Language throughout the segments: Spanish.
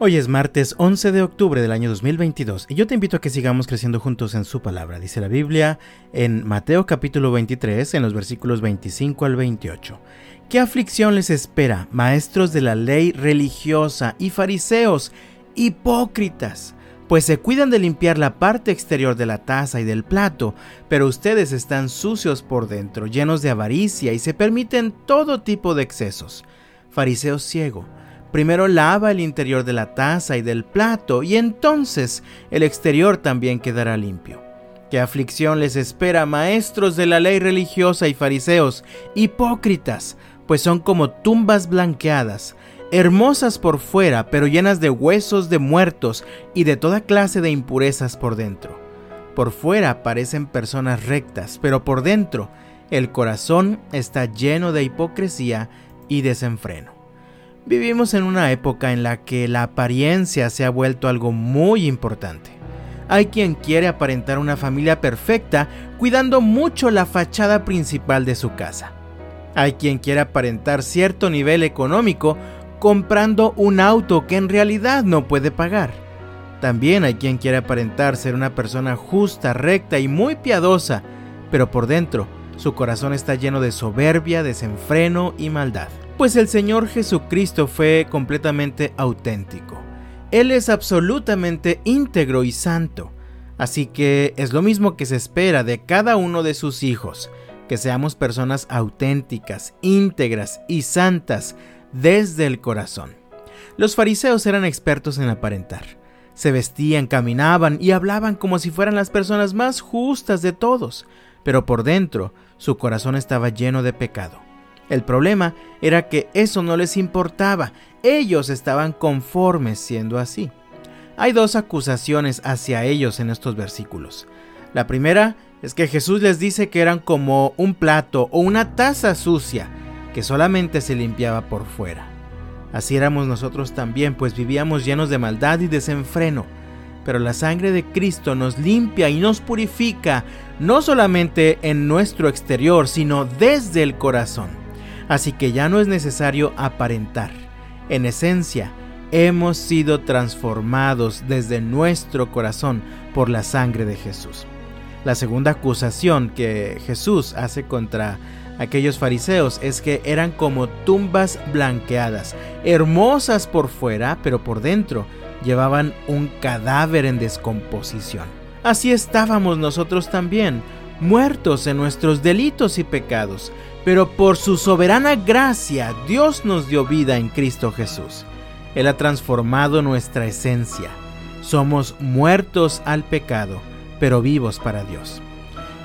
Hoy es martes 11 de octubre del año 2022 y yo te invito a que sigamos creciendo juntos en su palabra. Dice la Biblia en Mateo capítulo 23 en los versículos 25 al 28. ¿Qué aflicción les espera, maestros de la ley religiosa y fariseos, hipócritas? Pues se cuidan de limpiar la parte exterior de la taza y del plato, pero ustedes están sucios por dentro, llenos de avaricia y se permiten todo tipo de excesos. Fariseo ciego Primero lava el interior de la taza y del plato y entonces el exterior también quedará limpio. ¿Qué aflicción les espera, maestros de la ley religiosa y fariseos, hipócritas, pues son como tumbas blanqueadas, hermosas por fuera, pero llenas de huesos de muertos y de toda clase de impurezas por dentro. Por fuera parecen personas rectas, pero por dentro el corazón está lleno de hipocresía y desenfreno. Vivimos en una época en la que la apariencia se ha vuelto algo muy importante. Hay quien quiere aparentar una familia perfecta cuidando mucho la fachada principal de su casa. Hay quien quiere aparentar cierto nivel económico comprando un auto que en realidad no puede pagar. También hay quien quiere aparentar ser una persona justa, recta y muy piadosa, pero por dentro su corazón está lleno de soberbia, desenfreno y maldad. Pues el Señor Jesucristo fue completamente auténtico. Él es absolutamente íntegro y santo. Así que es lo mismo que se espera de cada uno de sus hijos, que seamos personas auténticas, íntegras y santas desde el corazón. Los fariseos eran expertos en aparentar. Se vestían, caminaban y hablaban como si fueran las personas más justas de todos, pero por dentro su corazón estaba lleno de pecado. El problema era que eso no les importaba, ellos estaban conformes siendo así. Hay dos acusaciones hacia ellos en estos versículos. La primera es que Jesús les dice que eran como un plato o una taza sucia que solamente se limpiaba por fuera. Así éramos nosotros también, pues vivíamos llenos de maldad y desenfreno. Pero la sangre de Cristo nos limpia y nos purifica, no solamente en nuestro exterior, sino desde el corazón así que ya no es necesario aparentar. En esencia, hemos sido transformados desde nuestro corazón por la sangre de Jesús. La segunda acusación que Jesús hace contra aquellos fariseos es que eran como tumbas blanqueadas, hermosas por fuera, pero por dentro llevaban un cadáver en descomposición. Así estábamos nosotros también, muertos en nuestros delitos y pecados, pero por su soberana gracia Dios nos dio vida en Cristo Jesús. Él ha transformado nuestra esencia. Somos muertos al pecado, pero vivos para Dios.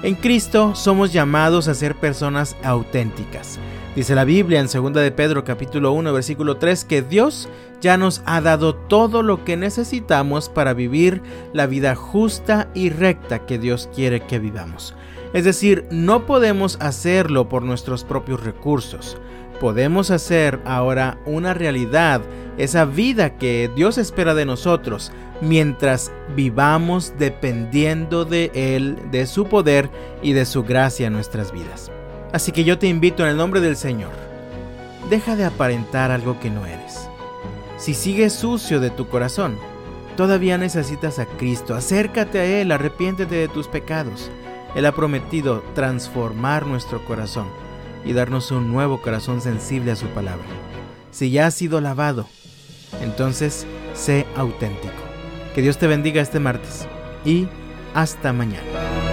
En Cristo somos llamados a ser personas auténticas. Dice la Biblia en 2 de Pedro capítulo 1 versículo 3 que Dios ya nos ha dado todo lo que necesitamos para vivir la vida justa y recta que Dios quiere que vivamos. Es decir, no podemos hacerlo por nuestros propios recursos. Podemos hacer ahora una realidad esa vida que Dios espera de nosotros mientras vivamos dependiendo de Él, de su poder y de su gracia en nuestras vidas. Así que yo te invito en el nombre del Señor, deja de aparentar algo que no eres. Si sigues sucio de tu corazón, todavía necesitas a Cristo, acércate a Él, arrepiéntete de tus pecados. Él ha prometido transformar nuestro corazón y darnos un nuevo corazón sensible a su palabra. Si ya has sido lavado, entonces sé auténtico. Que Dios te bendiga este martes y hasta mañana.